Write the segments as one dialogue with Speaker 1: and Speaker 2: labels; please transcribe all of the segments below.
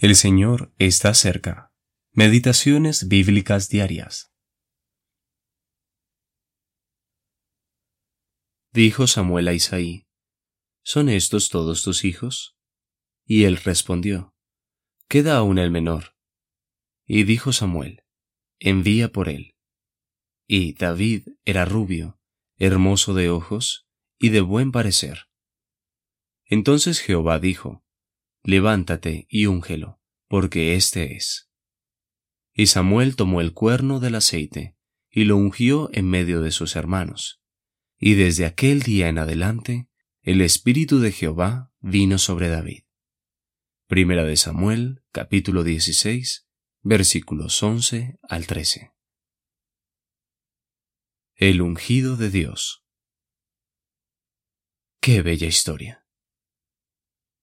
Speaker 1: El Señor está cerca. Meditaciones bíblicas diarias. Dijo Samuel a Isaí, ¿Son estos todos tus hijos? Y él respondió, Queda aún el menor. Y dijo Samuel, Envía por él. Y David era rubio, hermoso de ojos y de buen parecer. Entonces Jehová dijo, levántate y úngelo, porque éste es. Y Samuel tomó el cuerno del aceite, y lo ungió en medio de sus hermanos. Y desde aquel día en adelante, el Espíritu de Jehová vino sobre David. Primera de Samuel, capítulo 16, versículos 11 al 13. El ungido de Dios. Qué bella historia.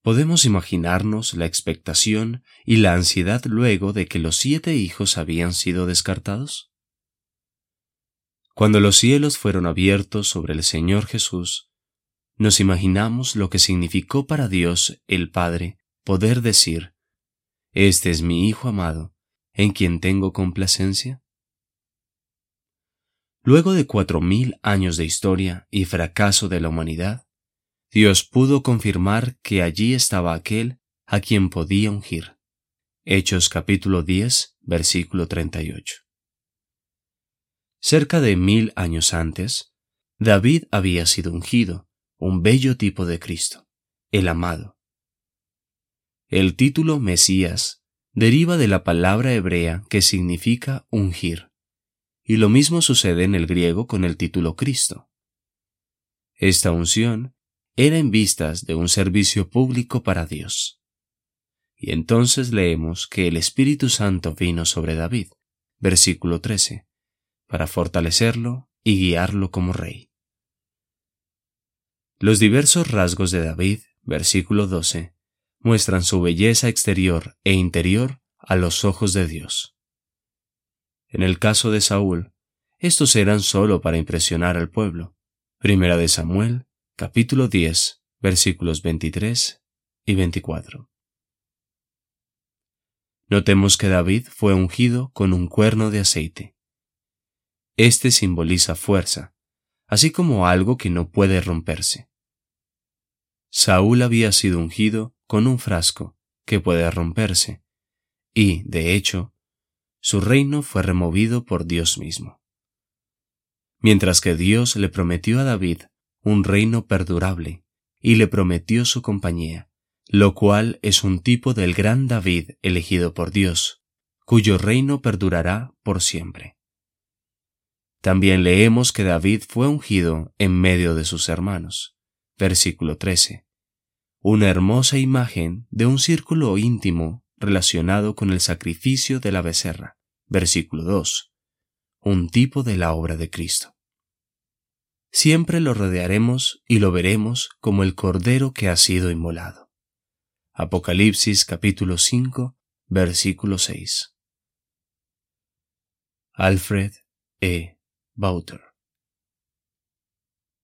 Speaker 1: Podemos imaginarnos la expectación y la ansiedad luego de que los siete hijos habían sido descartados. Cuando los cielos fueron abiertos sobre el Señor Jesús, nos imaginamos lo que significó para Dios el Padre poder decir, Este es mi Hijo amado, en quien tengo complacencia. Luego de cuatro mil años de historia y fracaso de la humanidad, Dios pudo confirmar que allí estaba aquel a quien podía ungir. Hechos capítulo 10, versículo 38. Cerca de mil años antes, David había sido ungido, un bello tipo de Cristo, el amado. El título Mesías deriva de la palabra hebrea que significa ungir, y lo mismo sucede en el griego con el título Cristo. Esta unción era en vistas de un servicio público para Dios. Y entonces leemos que el Espíritu Santo vino sobre David, versículo 13, para fortalecerlo y guiarlo como rey. Los diversos rasgos de David, versículo 12, muestran su belleza exterior e interior a los ojos de Dios. En el caso de Saúl, estos eran sólo para impresionar al pueblo. Primera de Samuel, capítulo 10, versículos 23 y 24. Notemos que David fue ungido con un cuerno de aceite. Este simboliza fuerza, así como algo que no puede romperse. Saúl había sido ungido con un frasco que puede romperse, y, de hecho, su reino fue removido por Dios mismo. Mientras que Dios le prometió a David un reino perdurable, y le prometió su compañía, lo cual es un tipo del gran David elegido por Dios, cuyo reino perdurará por siempre. También leemos que David fue ungido en medio de sus hermanos. Versículo 13. Una hermosa imagen de un círculo íntimo relacionado con el sacrificio de la becerra. Versículo 2. Un tipo de la obra de Cristo siempre lo rodearemos y lo veremos como el Cordero que ha sido inmolado. Apocalipsis capítulo 5, versículo 6. Alfred E. Bauter